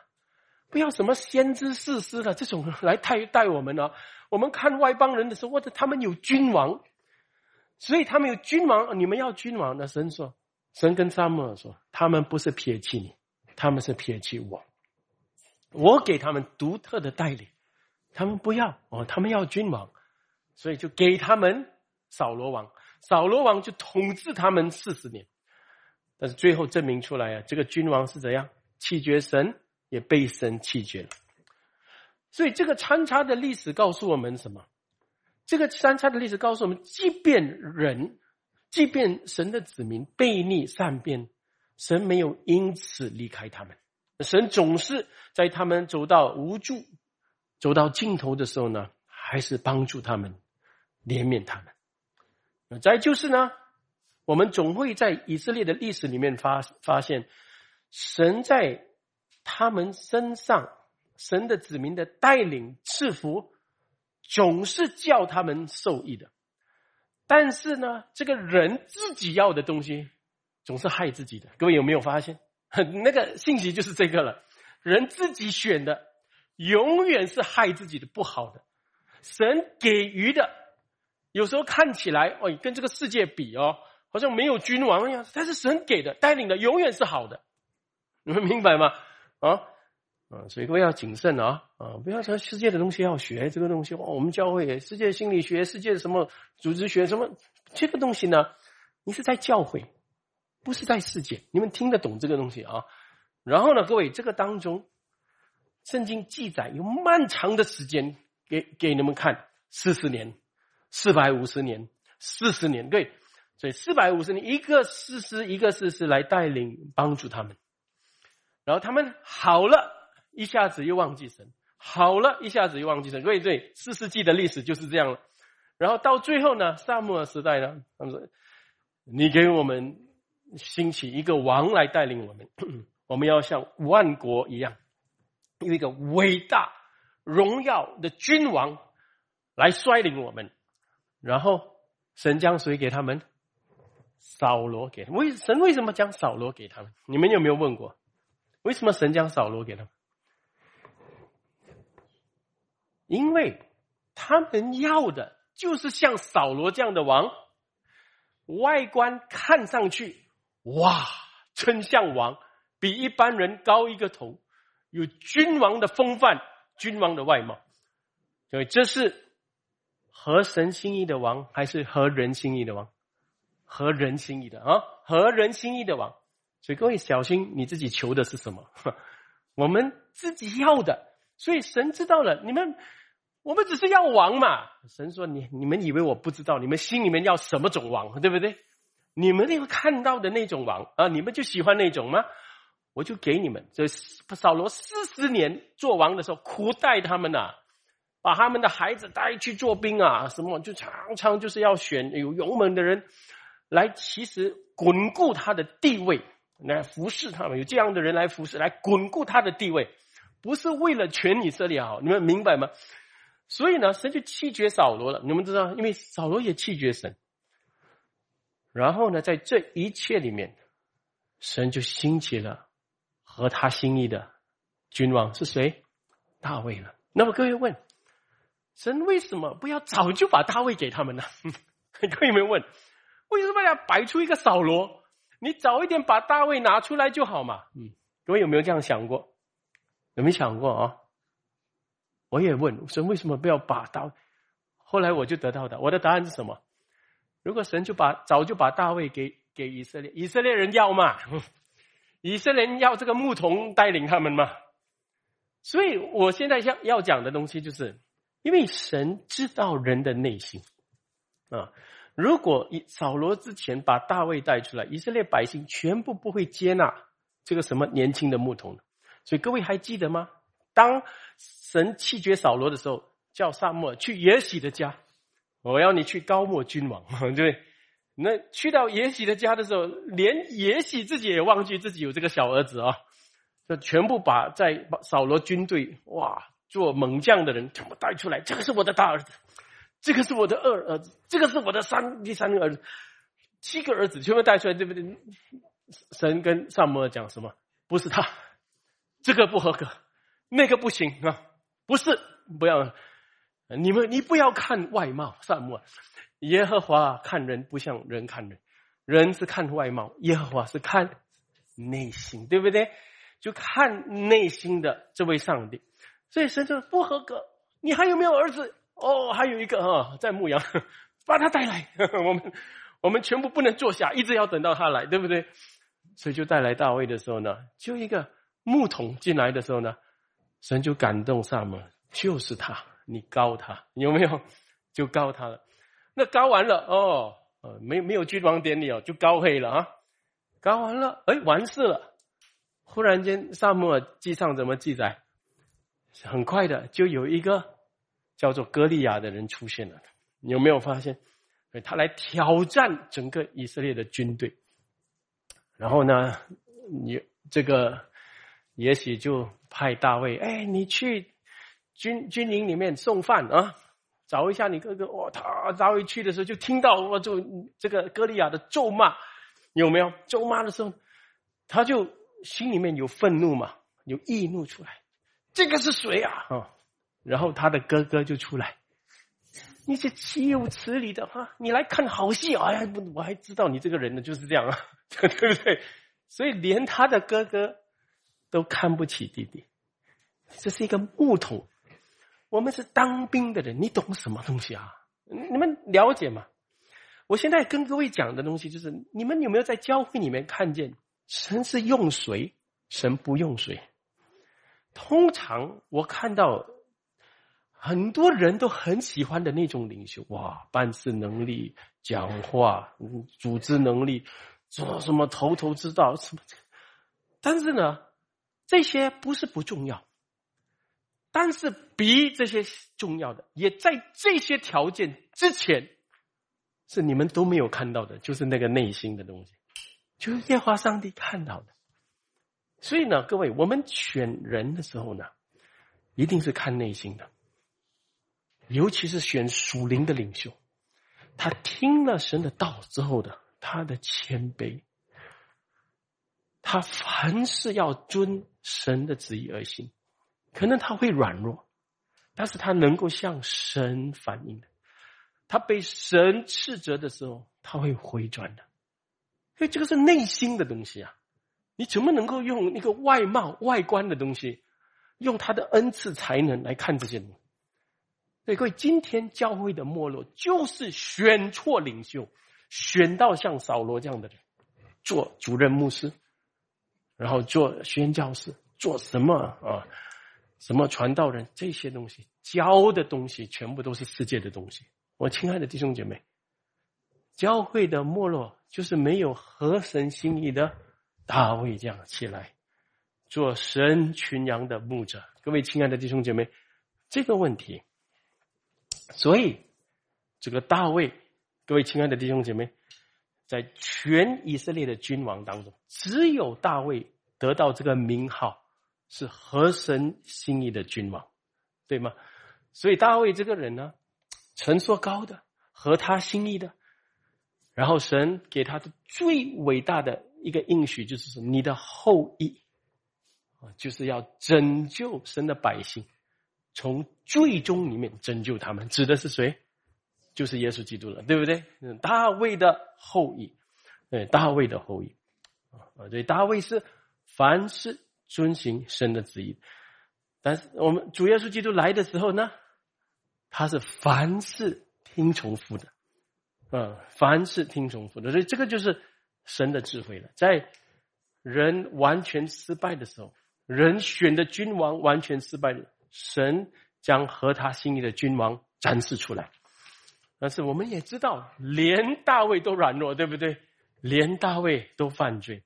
不要什么先知士师的这种来带带我们啊。我们看外邦人的时候，或者他们有君王，所以他们有君王，你们要君王。那神说，神跟萨姆尔说，他们不是撇弃你，他们是撇弃我。我给他们独特的带领，他们不要哦，他们要君王，所以就给他们扫罗王，扫罗王就统治他们四十年，但是最后证明出来啊，这个君王是怎样弃绝神，也被神弃绝了。所以这个参差的历史告诉我们什么？这个参差的历史告诉我们，即便人，即便神的子民背逆善变，神没有因此离开他们。神总是在他们走到无助、走到尽头的时候呢，还是帮助他们、怜悯他们。再就是呢，我们总会在以色列的历史里面发发现，神在他们身上，神的子民的带领、赐福，总是叫他们受益的。但是呢，这个人自己要的东西，总是害自己的。各位有没有发现？很 那个信息就是这个了，人自己选的，永远是害自己的，不好的。神给予的，有时候看起来哦，跟这个世界比哦，好像没有君王一样，但是神给的、带领的，永远是好的。你们明白吗？啊啊，所以各位要谨慎啊啊，不要说世界的东西要学这个东西。我们教会世界心理学、世界什么组织学什么这个东西呢？你是在教会。不是在世界，你们听得懂这个东西啊？然后呢，各位，这个当中，圣经记载有漫长的时间给给你们看，四十年、四百五十年、四十年，对，所以四百五十年一个事实一个事实来带领帮助他们，然后他们好了一下子又忘记神，好了一下子又忘记神，对对，四世纪的历史就是这样了。然后到最后呢，萨摩尔时代呢，他们说：“你给我们。”兴起一个王来带领我们，我们要像万国一样，有一个伟大荣耀的君王来率领我们。然后神将谁给他们？扫罗给。为神为什么将扫罗给他们？你们有没有问过？为什么神将扫罗给他们？因为他们要的就是像扫罗这样的王，外观看上去。哇，丞相王比一般人高一个头，有君王的风范，君王的外貌。所以这是合神心意的王，还是合人心意的王？合人心意的啊，合人心意的王。所以各位小心，你自己求的是什么？我们自己要的。所以神知道了，你们我们只是要王嘛。神说：“你你们以为我不知道？你们心里面要什么种王，对不对？”你们那个看到的那种王啊，你们就喜欢那种吗？我就给你们。这扫罗四十年做王的时候，苦待他们呐，把他们的孩子带去做兵啊，什么就常常就是要选有勇猛的人来，其实巩固他的地位，来服侍他们。有这样的人来服侍，来巩固他的地位，不是为了全以色列好，你们明白吗？所以呢，神就弃绝扫罗了。你们知道，因为扫罗也弃绝神。然后呢，在这一切里面，神就兴起了合他心意的君王是谁？大卫了。那么各位问，神为什么不要早就把大卫给他们呢？各位有没有问，为什么要摆出一个扫罗？你早一点把大卫拿出来就好嘛？嗯，各位有没有这样想过？有没有想过啊？我也问神为什么不要把大卫？后来我就得到的，我的答案是什么？如果神就把早就把大卫给给以色列，以色列人要嘛？以色列人要这个牧童带领他们嘛？所以我现在要要讲的东西就是，因为神知道人的内心啊。如果以扫罗之前把大卫带出来，以色列百姓全部不会接纳这个什么年轻的牧童。所以各位还记得吗？当神弃绝扫罗的时候，叫萨母去耶喜的家，我要你去高莫君王，对那去到耶喜的家的时候，连耶喜自己也忘记自己有这个小儿子啊，就全部把在扫罗军队哇做猛将的人全部带出来，这个是我的大儿子。这个是我的二儿子，这个是我的三第三个儿子，七个儿子全部带出来，对不对？神跟萨摩尔讲什么？不是他，这个不合格，那个不行啊！不是，不要你们，你不要看外貌，萨摩尔，耶和华看人不像人看人，人是看外貌，耶和华是看内心，对不对？就看内心的这位上帝，所以神说不合格，你还有没有儿子？哦，还有一个哈，在牧羊，把他带来。我们我们全部不能坐下，一直要等到他来，对不对？所以就带来大卫的时候呢，就一个牧童进来的时候呢，神就感动萨母，就是他，你告他有没有？就告他了。那告完了哦，呃，没没有君王典礼哦，就告黑了啊。告完了，哎，完事了。忽然间，萨母尔记上怎么记载？很快的，就有一个。叫做歌利亚的人出现了，你有没有发现？他来挑战整个以色列的军队。然后呢，你这个也许就派大卫，哎，你去军军营里面送饭啊，找一下你哥哥。哇，他大卫去的时候就听到我就这个歌利亚的咒骂，有没有？咒骂的时候，他就心里面有愤怒嘛，有易怒出来。这个是谁啊？啊！然后他的哥哥就出来，你这岂有此理的哈！你来看好戏，哎呀，我还知道你这个人呢，就是这样啊，对不对？所以连他的哥哥都看不起弟弟，这是一个木桶。我们是当兵的人，你懂什么东西啊？你们了解吗？我现在跟各位讲的东西，就是你们有没有在教会里面看见神是用谁，神不用谁？通常我看到。很多人都很喜欢的那种领袖，哇，办事能力、讲话、组织能力，做什么头头知道什么。但是呢，这些不是不重要，但是比这些重要的，也在这些条件之前，是你们都没有看到的，就是那个内心的东西，就是耶和华上帝看到的。所以呢，各位，我们选人的时候呢，一定是看内心的。尤其是选属灵的领袖，他听了神的道之后的他的谦卑，他凡事要遵神的旨意而行，可能他会软弱，但是他能够向神反映的，他被神斥责的时候，他会回转的，所以这个是内心的东西啊！你怎么能够用那个外貌、外观的东西，用他的恩赐才能来看这些东西？所以各位，今天教会的没落就是选错领袖，选到像扫罗这样的人做主任牧师，然后做宣教士，做什么啊？什么传道人这些东西教的东西，全部都是世界的东西。我亲爱的弟兄姐妹，教会的没落就是没有合神心意的大卫这样起来做神群羊的牧者。各位亲爱的弟兄姐妹，这个问题。所以，这个大卫，各位亲爱的弟兄姐妹，在全以色列的君王当中，只有大卫得到这个名号，是合神心意的君王，对吗？所以大卫这个人呢，成说高的，合他心意的，然后神给他的最伟大的一个应许，就是说你的后裔啊，就是要拯救神的百姓。从最终里面拯救他们，指的是谁？就是耶稣基督了，对不对？大卫的后裔，对，大卫的后裔啊，所以大卫是凡是遵行神的旨意。但是我们主耶稣基督来的时候呢，他是凡事听从父的，嗯，凡事听从父的，所以这个就是神的智慧了。在人完全失败的时候，人选的君王完全失败了，神将合他心意的君王展示出来。但是我们也知道，连大卫都软弱，对不对？连大卫都犯罪，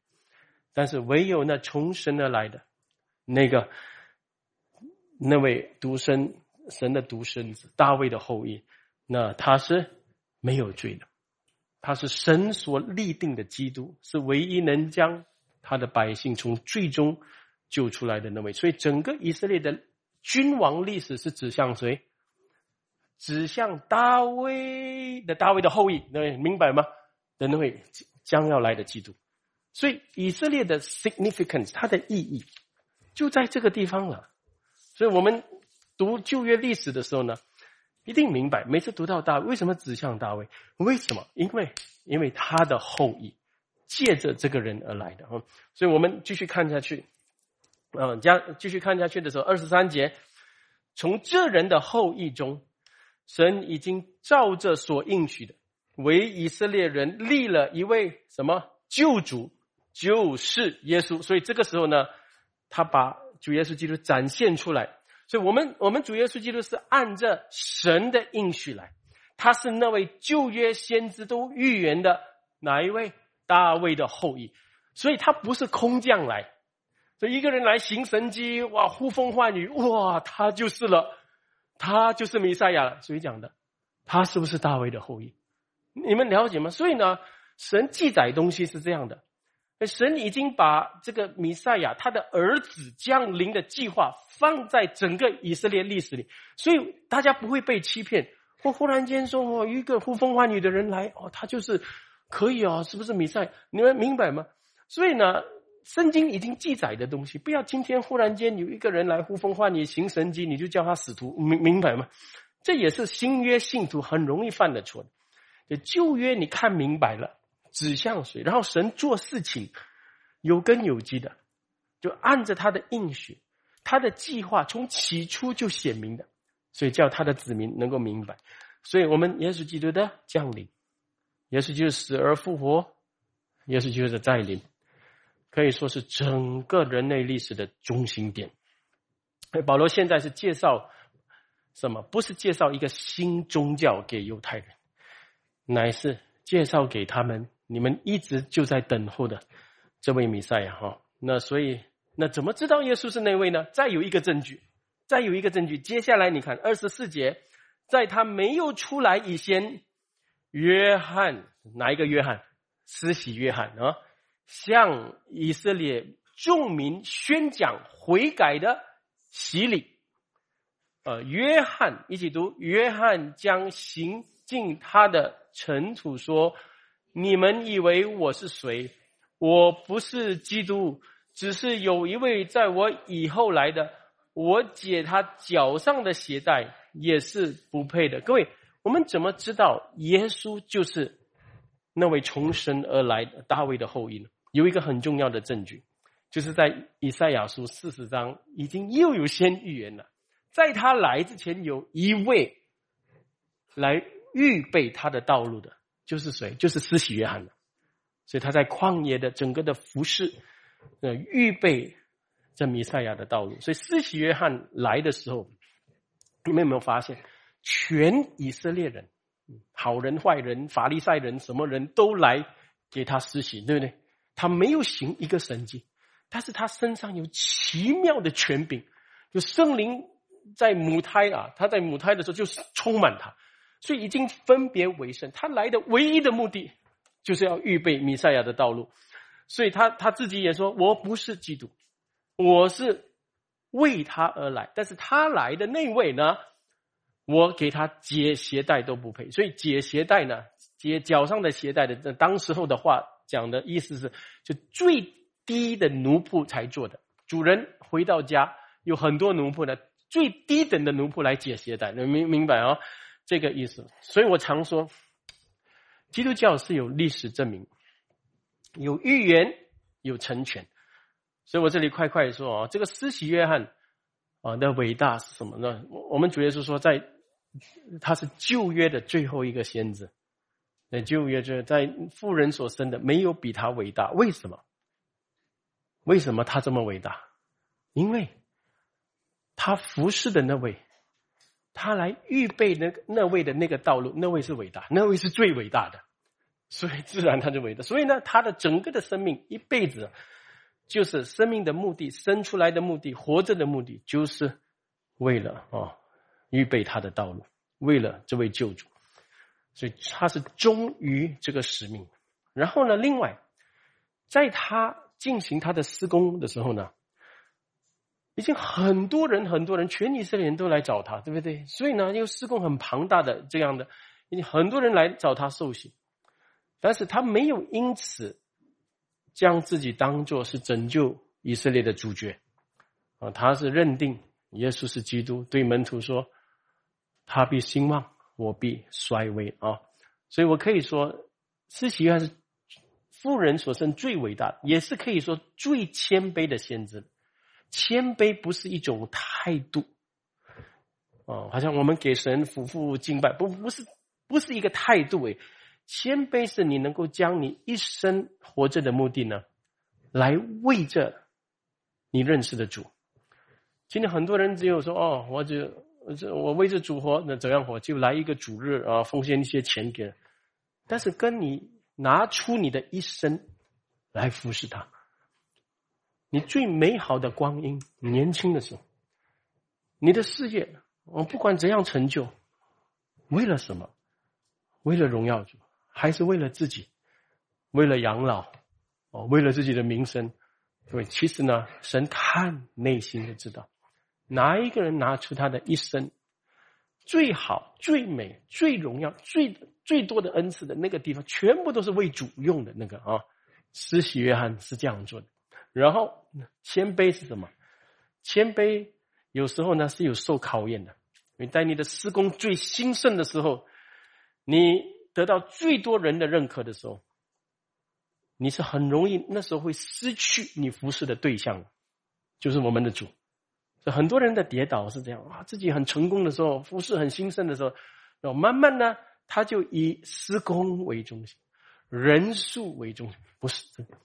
但是唯有那从神而来的那个。那位独生神的独生子大卫的后裔，那他是没有罪的，他是神所立定的基督，是唯一能将他的百姓从最终救出来的那位。所以，整个以色列的君王历史是指向谁？指向大卫的大卫的后裔，那明白吗？的那位将要来的基督。所以，以色列的 significance，它的意义就在这个地方了。所以我们读旧约历史的时候呢，一定明白，每次读到大卫为什么指向大卫？为什么？因为因为他的后裔借着这个人而来的啊！所以我们继续看下去，嗯，将继续看下去的时候，二十三节，从这人的后裔中，神已经照着所应许的，为以色列人立了一位什么救主，就是耶稣。所以这个时候呢，他把。主耶稣基督展现出来，所以我们我们主耶稣基督是按着神的应许来，他是那位旧约先知都预言的哪一位大卫的后裔，所以他不是空降来，所以一个人来行神迹，哇，呼风唤雨，哇，他就是了，他就是弥赛亚了。谁讲的？他是不是大卫的后裔？你们了解吗？所以呢，神记载东西是这样的。神已经把这个弥赛亚他的儿子降临的计划放在整个以色列历史里，所以大家不会被欺骗。我忽然间说，哦，一个呼风唤雨的人来，哦，他就是可以哦，是不是弥赛？你们明白吗？所以呢，圣经已经记载的东西，不要今天忽然间有一个人来呼风唤雨行神迹，你就叫他使徒，明明白吗？这也是新约信徒很容易犯的错。旧约你看明白了。指向谁？然后神做事情有根有基的，就按着他的应许，他的计划从起初就显明的，所以叫他的子民能够明白。所以我们耶稣基督的降临，耶稣就是死而复活，耶稣就是再临，可以说是整个人类历史的中心点。保罗现在是介绍什么？不是介绍一个新宗教给犹太人，乃是介绍给他们。你们一直就在等候的这位弥赛亚哈，那所以那怎么知道耶稣是那位呢？再有一个证据，再有一个证据。接下来你看二十四节，在他没有出来以前，约翰哪一个约翰？施洗约翰啊，向以色列众民宣讲悔改的洗礼。呃，约翰一起读，约翰将行进他的尘土说。你们以为我是谁？我不是基督，只是有一位在我以后来的。我解他脚上的鞋带也是不配的。各位，我们怎么知道耶稣就是那位从神而来的大卫的后裔呢？有一个很重要的证据，就是在以赛亚书四十章已经又有先预言了，在他来之前，有一位来预备他的道路的。就是谁？就是施洗约翰。所以他在旷野的整个的服饰，呃，预备这弥赛亚的道路。所以施洗约翰来的时候，你们有没有发现，全以色列人，好人坏人、法利赛人，什么人都来给他施洗，对不对？他没有行一个神迹，但是他身上有奇妙的权柄，就圣灵在母胎啊，他在母胎的时候就是充满他。所以已经分别为圣，他来的唯一的目的就是要预备弥赛亚的道路。所以他他自己也说：“我不是基督，我是为他而来。但是他来的那位呢，我给他解鞋带都不配。所以解鞋带呢，解脚上的鞋带的，当时候的话讲的意思是，就最低的奴仆才做的。主人回到家，有很多奴仆呢，最低等的奴仆来解鞋带，能明明白哦？”这个意思，所以我常说，基督教是有历史证明，有预言，有成全。所以我这里快快说啊，这个施洗约翰啊的伟大是什么呢？我们主要是说，在他是旧约的最后一个先知，那旧约就是在富人所生的，没有比他伟大。为什么？为什么他这么伟大？因为他服侍的那位，他来预备那个那位的那个道路，那位是伟大，那位是最伟大的，所以自然他就伟大。所以呢，他的整个的生命一辈子。就是生命的目的，生出来的目的，活着的目的，就是为了啊，预备他的道路，为了这位救主，所以他是忠于这个使命。然后呢，另外，在他进行他的施工的时候呢，已经很多人，很多人，全以色列人都来找他，对不对？所以呢，因为施工很庞大的这样的，已经很多人来找他受洗，但是他没有因此。将自己当做是拯救以色列的主角，啊，他是认定耶稣是基督，对门徒说：“他必兴旺，我必衰微。”啊，所以我可以说，施洗约翰是富人所生最伟大，也是可以说最谦卑的先知。谦卑不是一种态度，哦，好像我们给神夫妇敬拜，不，不是，不是一个态度，诶。谦卑是你能够将你一生活着的目的呢，来为着你认识的主。今天很多人只有说哦，我就这我为着主活，那怎样活？就来一个主日啊，奉献一些钱给。但是跟你拿出你的一生来服侍他，你最美好的光阴，年轻的时候，你的事业，我不管怎样成就，为了什么？为了荣耀主。还是为了自己，为了养老，哦，为了自己的名声，对，其实呢，神看内心就知道，哪一个人拿出他的一生，最好、最美、最荣耀、最最多的恩赐的那个地方，全部都是为主用的那个啊。施洗约翰是这样做的。然后谦卑是什么？谦卑有时候呢是有受考验的。你在你的施工最兴盛的时候，你。得到最多人的认可的时候，你是很容易那时候会失去你服侍的对象，就是我们的主。很多人的跌倒是这样啊，自己很成功的时候，服侍很兴盛的时候，然后慢慢呢，他就以施工为中心，人数为中心，不是这个。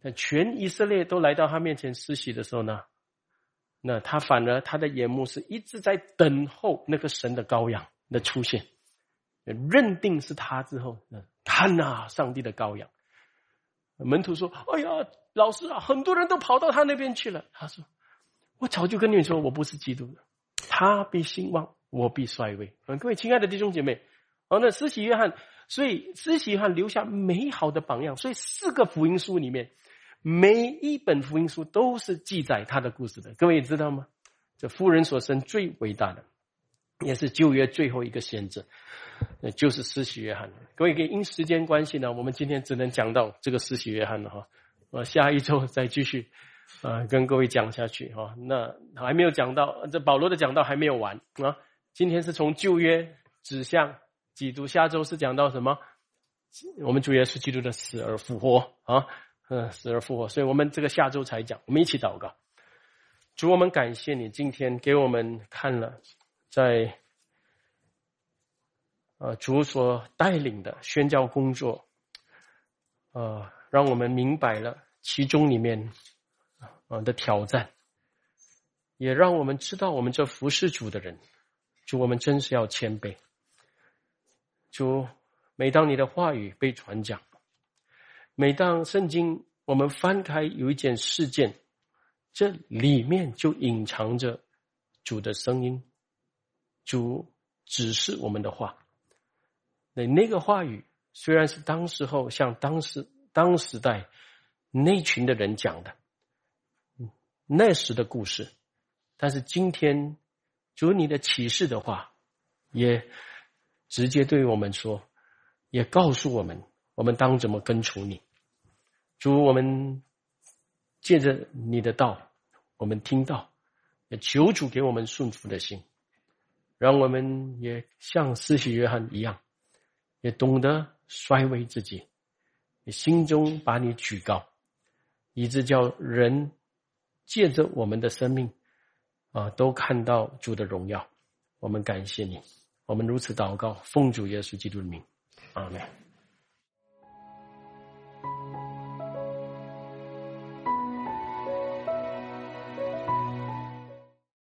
那全以色列都来到他面前施洗的时候呢，那他反而他的眼目是一直在等候那个神的羔羊的出现。认定是他之后，看呐，上帝的羔羊。门徒说：“哎呀，老师啊，很多人都跑到他那边去了。”他说：“我早就跟你们说，我不是基督的。他必兴旺，我必衰微。”，各位亲爱的弟兄姐妹，哦，那施洗约翰，所以施洗约翰留下美好的榜样。所以四个福音书里面，每一本福音书都是记载他的故事的。各位知道吗？这夫人所生最伟大的，也是旧约最后一个先知。那就是施洗约翰。各位，因时间关系呢，我们今天只能讲到这个施洗约翰了哈。我，下一周再继续，呃，跟各位讲下去哈。那还没有讲到，这保罗的讲道还没有完啊。今天是从旧约指向基督，下周是讲到什么？我们主耶稣基督的死而复活啊，嗯，死而复活。所以我们这个下周才讲。我们一起祷告，主，我们感谢你今天给我们看了在。呃，主所带领的宣教工作，呃，让我们明白了其中里面啊的挑战，也让我们知道我们这服侍主的人，主我们真是要谦卑。主，每当你的话语被传讲，每当圣经我们翻开有一件事件，这里面就隐藏着主的声音，主指示我们的话。那那个话语虽然是当时候向当时当时代那群的人讲的，那时的故事，但是今天主你的启示的话，也直接对我们说，也告诉我们，我们当怎么根除你。主，我们借着你的道，我们听到，也求主给我们顺服的心，让我们也像施洗约翰一样。也懂得衰微自己，也心中把你举高，以致叫人借着我们的生命啊，都看到主的荣耀。我们感谢你，我们如此祷告，奉主耶稣基督的名，阿门。